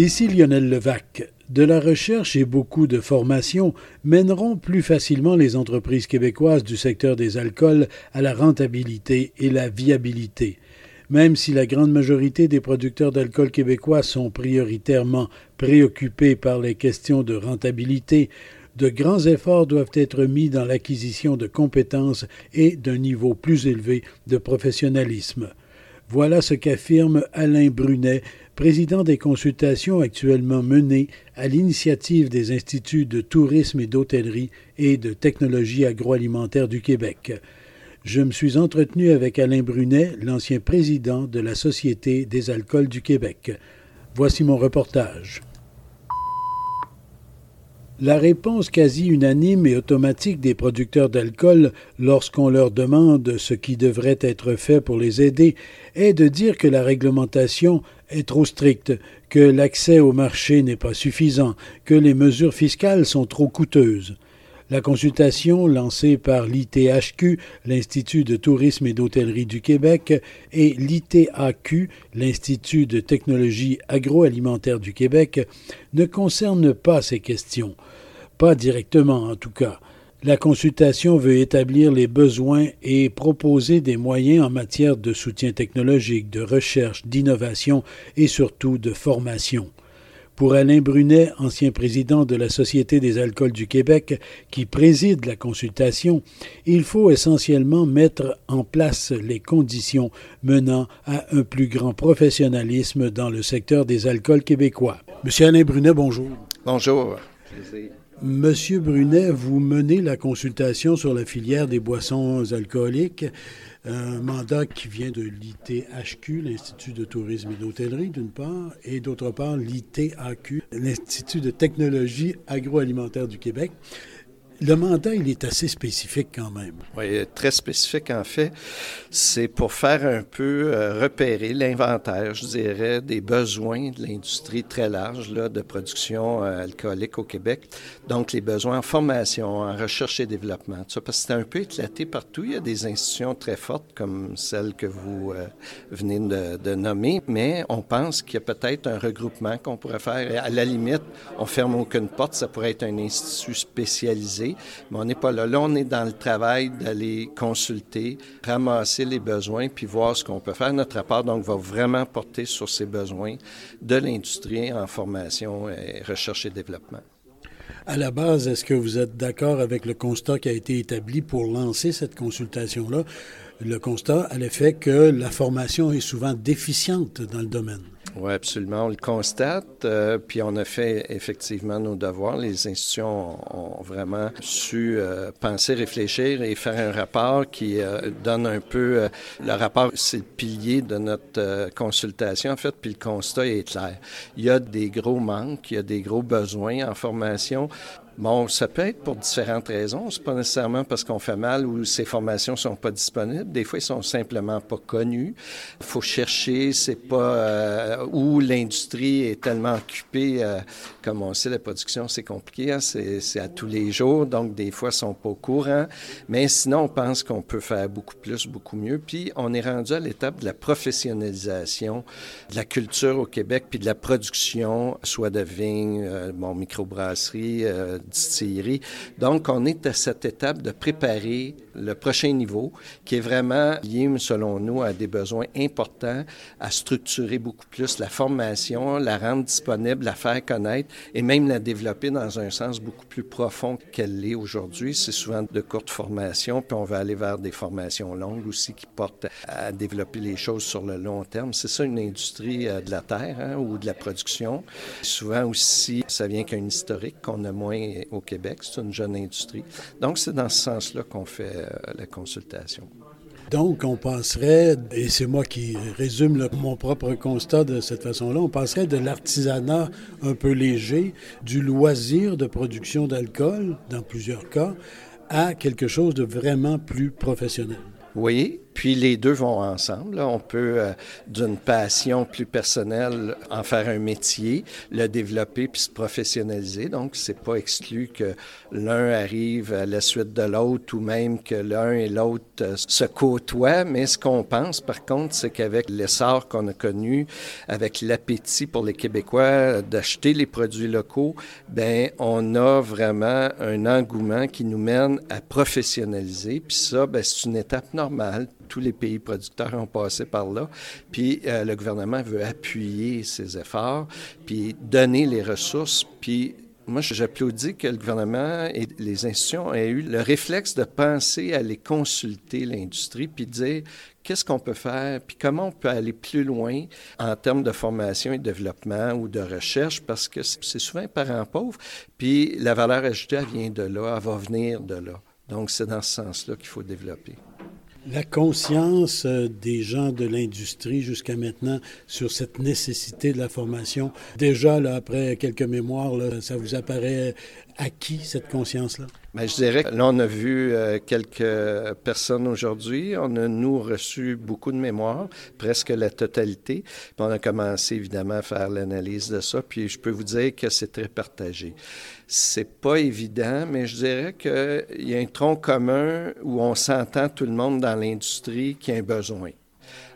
Ici Lionel Levac. De la recherche et beaucoup de formation mèneront plus facilement les entreprises québécoises du secteur des alcools à la rentabilité et la viabilité. Même si la grande majorité des producteurs d'alcool québécois sont prioritairement préoccupés par les questions de rentabilité, de grands efforts doivent être mis dans l'acquisition de compétences et d'un niveau plus élevé de professionnalisme. Voilà ce qu'affirme Alain Brunet, président des consultations actuellement menées à l'initiative des instituts de tourisme et d'hôtellerie et de technologie agroalimentaire du Québec. Je me suis entretenu avec Alain Brunet, l'ancien président de la Société des alcools du Québec. Voici mon reportage. La réponse quasi unanime et automatique des producteurs d'alcool lorsqu'on leur demande ce qui devrait être fait pour les aider est de dire que la réglementation est trop stricte, que l'accès au marché n'est pas suffisant, que les mesures fiscales sont trop coûteuses. La consultation lancée par l'ITHQ, l'Institut de tourisme et d'hôtellerie du Québec, et l'ITAQ, l'Institut de technologie agroalimentaire du Québec, ne concerne pas ces questions. Pas directement en tout cas. La consultation veut établir les besoins et proposer des moyens en matière de soutien technologique, de recherche, d'innovation et surtout de formation. Pour Alain Brunet, ancien président de la Société des alcools du Québec, qui préside la consultation, il faut essentiellement mettre en place les conditions menant à un plus grand professionnalisme dans le secteur des alcools québécois. Monsieur Alain Brunet, bonjour. Bonjour. Monsieur Brunet, vous menez la consultation sur la filière des boissons alcooliques, un mandat qui vient de l'ITHQ, l'Institut de tourisme et d'hôtellerie, d'une part, et d'autre part l'ITAQ, l'Institut de technologie agroalimentaire du Québec. Le mandat, il est assez spécifique quand même. Oui, très spécifique en fait. C'est pour faire un peu euh, repérer l'inventaire, je dirais, des besoins de l'industrie très large là, de production euh, alcoolique au Québec. Donc, les besoins en formation, en recherche et développement. Tout ça, parce que c'est un peu éclaté partout. Il y a des institutions très fortes comme celle que vous euh, venez de, de, nommer, mais on pense qu'il y a peut-être un regroupement qu'on pourrait faire. À la limite, on ferme aucune porte. Ça pourrait être un institut spécialisé mais on n'est pas là. Là, on est dans le travail d'aller consulter, ramasser les besoins, puis voir ce qu'on peut faire. Notre rapport, donc, va vraiment porter sur ces besoins de l'industrie en formation, et recherche et développement. À la base, est-ce que vous êtes d'accord avec le constat qui a été établi pour lancer cette consultation-là? Le constat à l'effet que la formation est souvent déficiente dans le domaine. Oui, absolument. On le constate, euh, puis on a fait effectivement nos devoirs. Les institutions ont, vraiment su euh, penser, réfléchir et faire un rapport qui euh, donne un peu... le rapport, c'est le pilier de notre consultation, en fait, puis le constat est clair. Il y a des gros manques, il y a des gros besoins en formation. Bon, ça peut être pour différentes raisons. C'est pas nécessairement parce qu'on fait mal ou ces formations sont pas disponibles. Des fois, ils sont simplement pas connus. Faut chercher. C'est pas euh, où l'industrie est tellement occupée. Euh, comme on sait, la production c'est compliqué. Hein? C'est à tous les jours, donc des fois, ils sont pas au courant. Mais sinon, on pense qu'on peut faire beaucoup plus, beaucoup mieux. Puis, on est rendu à l'étape de la professionnalisation de la culture au Québec, puis de la production, soit de vignes, euh, bon, microbrasserie. Donc, on est à cette étape de préparer le prochain niveau qui est vraiment lié, selon nous, à des besoins importants, à structurer beaucoup plus la formation, la rendre disponible, la faire connaître et même la développer dans un sens beaucoup plus profond qu'elle l'est aujourd'hui. C'est souvent de courtes formations, puis on va aller vers des formations longues aussi qui portent à développer les choses sur le long terme. C'est ça une industrie euh, de la terre hein, ou de la production. Souvent aussi, ça vient qu'un historique qu'on a moins au Québec. C'est une jeune industrie. Donc, c'est dans ce sens-là qu'on fait euh, la consultation. Donc, on penserait, et c'est moi qui résume mon propre constat de cette façon-là, on penserait de l'artisanat un peu léger, du loisir de production d'alcool, dans plusieurs cas, à quelque chose de vraiment plus professionnel. Oui, puis les deux vont ensemble. On peut, euh, d'une passion plus personnelle, en faire un métier, le développer puis se professionnaliser. Donc, c'est pas exclu que l'un arrive à la suite de l'autre ou même que l'un et l'autre euh, se côtoient. Mais ce qu'on pense, par contre, c'est qu'avec l'essor qu'on a connu, avec l'appétit pour les Québécois d'acheter les produits locaux, ben on a vraiment un engouement qui nous mène à professionnaliser. Puis ça, ben, c'est une étape normale tous les pays producteurs ont passé par là. Puis euh, le gouvernement veut appuyer ces efforts, puis donner les ressources, puis moi, j'applaudis que le gouvernement et les institutions aient eu le réflexe de penser à aller consulter l'industrie, puis dire qu'est-ce qu'on peut faire, puis comment on peut aller plus loin en termes de formation et de développement ou de recherche, parce que c'est souvent un parent pauvre, puis la valeur ajoutée, elle vient de là, elle va venir de là. Donc, c'est dans ce sens-là qu'il faut développer. La conscience euh, des gens de l'industrie jusqu'à maintenant sur cette nécessité de la formation, déjà là, après quelques mémoires, ça vous apparaît acquis, cette conscience-là? Bien, je dirais que là, on a vu euh, quelques personnes aujourd'hui. On a, nous, reçu beaucoup de mémoires, presque la totalité. Puis on a commencé, évidemment, à faire l'analyse de ça. Puis je peux vous dire que c'est très partagé. C'est pas évident, mais je dirais qu'il y a un tronc commun où on s'entend tout le monde dans l'industrie qui a un besoin.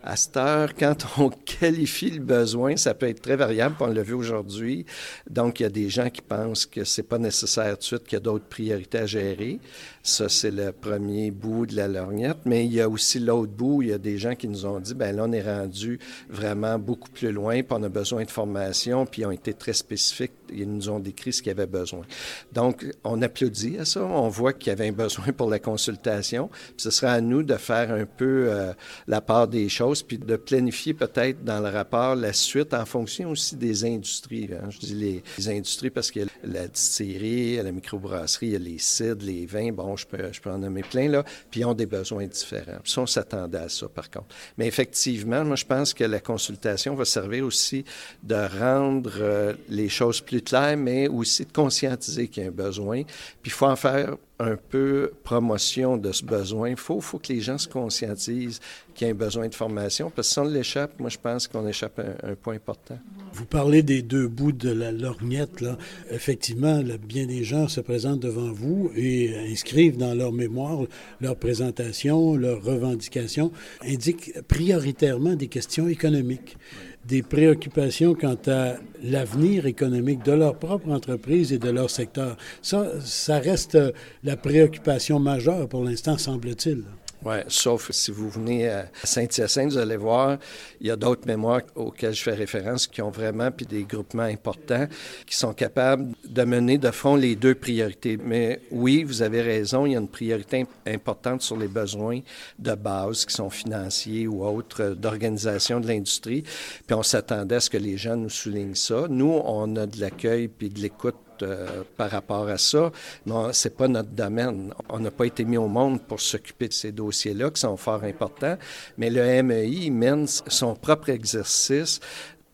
À cette heure, quand on qualifie le besoin, ça peut être très variable, on l'a vu aujourd'hui. Donc, il y a des gens qui pensent que c'est pas nécessaire tout de suite, qu'il y a d'autres priorités à gérer. Ça, c'est le premier bout de la lorgnette. Mais il y a aussi l'autre bout, il y a des gens qui nous ont dit, ben là, on est rendu vraiment beaucoup plus loin, puis on a besoin de formation, puis ils ont été très spécifiques. Ils nous ont décrit ce qu'ils avaient besoin. Donc, on applaudit à ça. On voit qu'il y avait un besoin pour la consultation. Ce sera à nous de faire un peu euh, la part des choses, puis de planifier peut-être dans le rapport la suite en fonction aussi des industries. Hein. Je dis les, industries parce qu'il y a la distillerie, la microbrasserie, il y les cidres, les vins. Bon, je peux, je en nommer plein, là, puis ils ont des besoins différents. Puis on s'attendait à ça, par contre. Mais effectivement, moi, je pense que la consultation va servir aussi de rendre euh, les choses plus mais aussi de conscientiser qu'il y a un besoin. Puis il faut en faire un peu promotion de ce besoin. Il faut, faut que les gens se conscientisent qu'il y a un besoin de formation, parce que si on l'échappe, moi, je pense qu'on échappe à un, point important. Vous parlez des deux bouts de la lorgnette. Effectivement, bien des gens se présentent devant vous et inscrivent dans leur mémoire leur présentation, leurs revendications, indiquent prioritairement des questions économiques des préoccupations quant à l'avenir économique de leur propre entreprise et de leur secteur. Ça, ça reste la préoccupation majeure pour l'instant, semble-t-il. Oui, sauf si vous venez à Saint-Hyacinthe, vous allez voir, il y a d'autres mémoires auxquelles je fais référence qui ont vraiment, puis des groupements importants, qui sont capables de mener de front les deux priorités. Mais oui, vous avez raison, il y a une priorité importante sur les besoins de base qui sont financiers ou autres euh, d'organisation de l'industrie. Puis on s'attendait à ce que les gens nous soulignent ça. Nous, on a de l'accueil puis de l'écoute euh, par rapport à ça. Mais ce n'est pas notre domaine. On n'a pas été mis au monde pour s'occuper de ces dossiers-là qui sont fort importants. Mais le MEI mène son propre exercice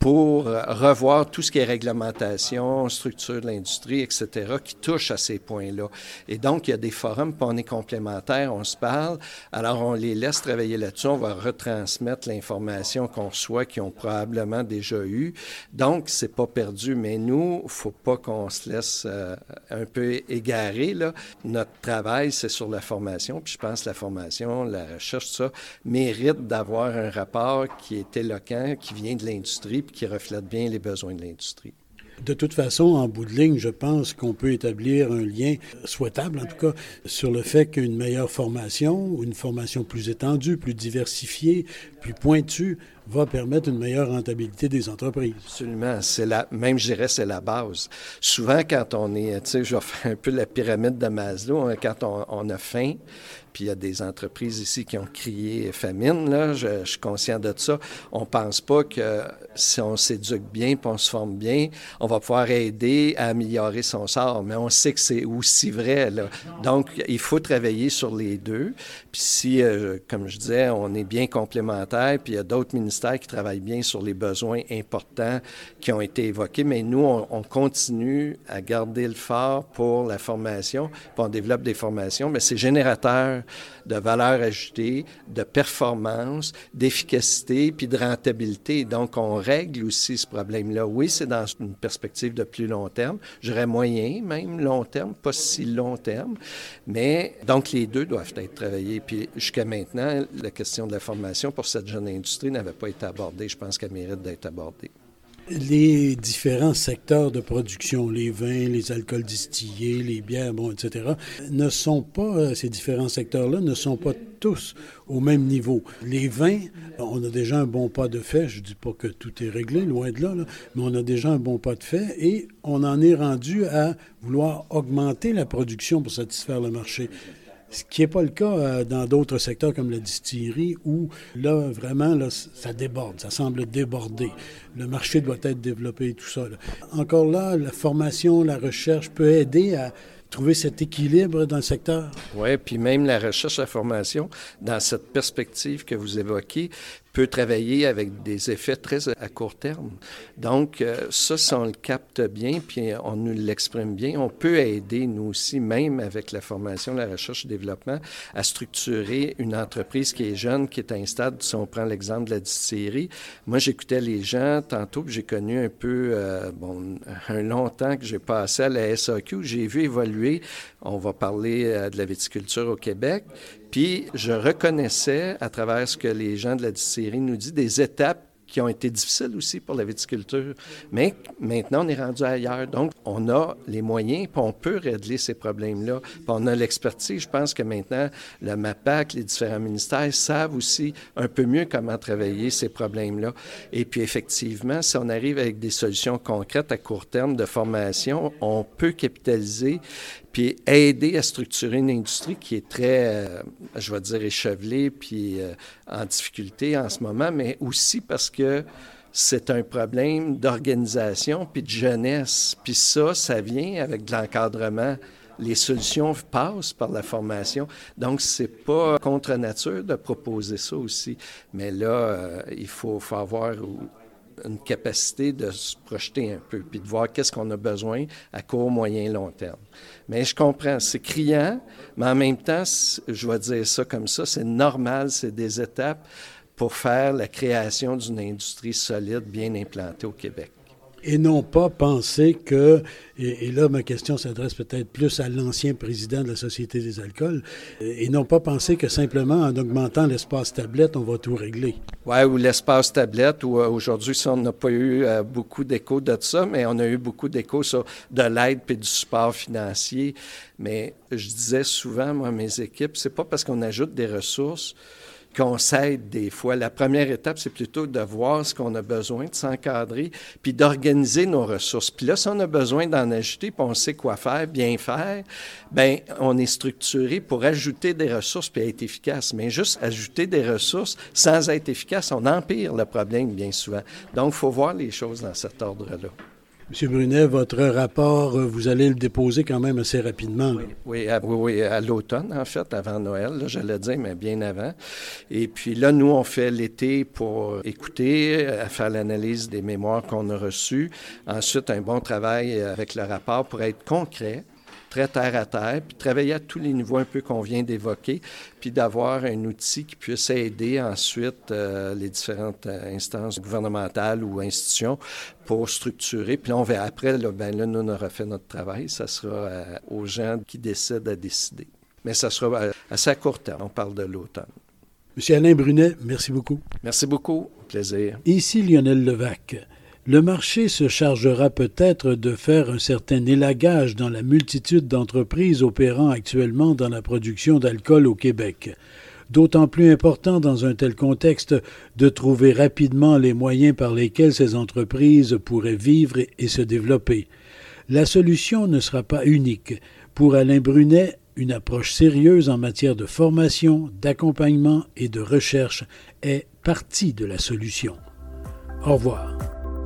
pour euh, revoir tout ce qui est réglementation, structure de l'industrie, etc., qui touche à ces points-là. Et donc, il y a des forums, puis on est complémentaires, on se parle, alors on les laisse travailler là-dessus, on va retransmettre l'information qu'on reçoit, qu'ils ont probablement déjà eu. Donc, c'est pas perdu, mais nous, faut pas qu'on se laisse euh, un peu égarer, là. Notre travail, c'est sur la formation, puis je pense que la formation, la recherche, tout ça, mérite d'avoir un rapport qui est éloquent, qui vient de l'industrie, qui bien les besoins de l'industrie. De toute façon, en bout de ligne, je pense qu'on peut établir un lien souhaitable, en tout cas, sur le fait qu'une meilleure formation, une formation plus étendue, plus diversifiée, plus pointue, va permettre une meilleure rentabilité des entreprises. Absolument. C'est la, même, je dirais, c'est la base. Souvent, quand on est, tu sais, je vais faire un peu la pyramide de Maslow, hein, quand on, a faim, puis il y a des entreprises ici qui ont crié famine, là, je, suis conscient de ça. On pense pas que si on s'éduque bien, puis on se forme bien, on va pouvoir aider à améliorer son sort. Mais on sait que c'est aussi vrai. Donc, il faut travailler sur les deux. Puis si, euh, comme je disais, on est bien complémentaires, puis il y a d'autres ministères qui travaille bien sur les besoins importants qui ont été évoqués, mais nous, on, continue à garder le phare pour la formation, puis on développe des formations, mais c'est générateur de valeur ajoutée, de performance, d'efficacité, puis de rentabilité. Donc, on règle aussi ce problème-là. Oui, c'est dans une perspective de plus long terme, j'aurais moyen, même long terme, pas si long terme, mais donc les deux doivent être travaillés. Puis jusqu'à maintenant, la question de la formation pour cette jeune industrie n'avait pas Je pense qu'elle mérite d'être abordée les différents secteurs de production, les vins, les alcools distillés, les bières, etc., ne sont pas, euh, ces différents secteurs-là ne sont pas tous au même niveau. Les vins, on a déjà un bon pas de fait, je ne dis pas que tout est réglé, loin de là, mais on a déjà un bon pas de fait et on en est rendu à vouloir augmenter la production pour satisfaire le marché. Ce qui n'est pas le cas euh, dans d'autres secteurs comme la distillerie où là, vraiment, là, ça déborde, ça semble déborder. Le marché doit être développé et tout ça. Encore là, la formation, la recherche peut aider à trouver cet équilibre dans le secteur? Oui, puis même la recherche la formation, dans cette perspective que vous évoquez, peut travailler avec des effets très à court terme. Donc, euh, ça, si on le capte bien, puis on nous l'exprime bien, on peut aider, nous aussi, même avec la formation, la recherche et le développement, à structurer une entreprise qui est jeune, qui est à un stade, si on prend l'exemple de la distillerie. Moi, j'écoutais les gens tantôt, puis j'ai connu un peu, euh, bon, un long temps que j'ai passé à la SAQ, j'ai vu évoluer, on va parler euh, de la viticulture au Québec, puis je reconnaissais, à travers ce que les gens de la distillerie nous disent, des étapes qui ont été difficiles aussi pour la viticulture. Mais maintenant, on est rendu ailleurs. Donc, on a les moyens, puis on peut régler ces problèmes-là. Puis on a l'expertise. Je pense que maintenant, le MAPAC, les différents ministères savent aussi un peu mieux comment travailler ces problèmes-là. Et puis, effectivement, si on arrive avec des solutions concrètes à court terme de formation, on peut capitaliser puis aider à structurer une industrie qui est très, euh, je vais dire, échevelée, puis euh, en difficulté en ce moment, mais aussi parce que c'est un problème d'organisation puis de jeunesse. Puis ça, ça vient avec de l'encadrement. Les solutions passent par la formation. Donc, c'est pas contre nature de proposer ça aussi. Mais là, euh, il faut, faut avoir une capacité de se projeter un peu, puis de voir qu'est-ce qu'on a besoin à court, moyen, long terme. Mais je comprends, c'est criant, mais en même temps, je vais dire ça comme ça, c'est normal, c'est des étapes pour faire la création d'une industrie solide, bien implantée au Québec et non pas penser que, et, là ma question s'adresse peut-être plus à l'ancien président de la Société des alcools, et non pas penser que simplement en augmentant l'espace tablette, on va tout régler. Oui, ou l'espace tablette, ou euh, aujourd'hui, on n'a pas eu euh, beaucoup d'écho de ça, mais on a eu beaucoup d'écho sur de l'aide et du support financier. Mais je disais souvent, moi, à mes équipes, c'est pas parce qu'on ajoute des ressources qu'on s'aide des fois. La première étape, c'est plutôt de voir ce qu'on a besoin, de s'encadrer, puis d'organiser nos ressources. Puis là, si on a besoin d'en ajouter, puis on sait quoi faire, bien faire, ben on est structuré pour ajouter des ressources puis être efficace. Mais juste ajouter des ressources sans être efficace, on empire le problème bien souvent. Donc, il faut voir les choses dans cet ordre-là. Monsieur Brunet, votre rapport, euh, vous allez le déposer quand même assez rapidement. Oui, à, oui, à l'automne, en fait, avant Noël, je le dis, mais bien avant. Et puis là, nous, on fait l'été pour écouter, à faire l'analyse des mémoires qu'on a reçues. Ensuite, un bon travail avec le rapport pour être concret très terre à terre, puis travailler à tous les niveaux un peu qu'on vient d'évoquer, puis d'avoir un outil qui puisse aider ensuite euh, les différentes euh, instances gouvernementales ou institutions pour structurer. Puis là, on va après, là, ben là, nous, on aura fait notre travail. Ça sera euh, aux gens qui décident à décider. Mais ça sera assez à court terme. On parle de l'automne. Monsieur Alain Brunet, merci beaucoup. Merci beaucoup. Plaisir. Ici Lionel Levac le marché se chargera peut-être de faire un certain élagage dans la multitude d'entreprises opérant actuellement dans la production d'alcool au Québec. D'autant plus important dans un tel contexte de trouver rapidement les moyens par lesquels ces entreprises pourraient vivre et se développer. La solution ne sera pas unique. Pour Alain Brunet, une approche sérieuse en matière de formation, d'accompagnement et de recherche est partie de la solution. Au revoir.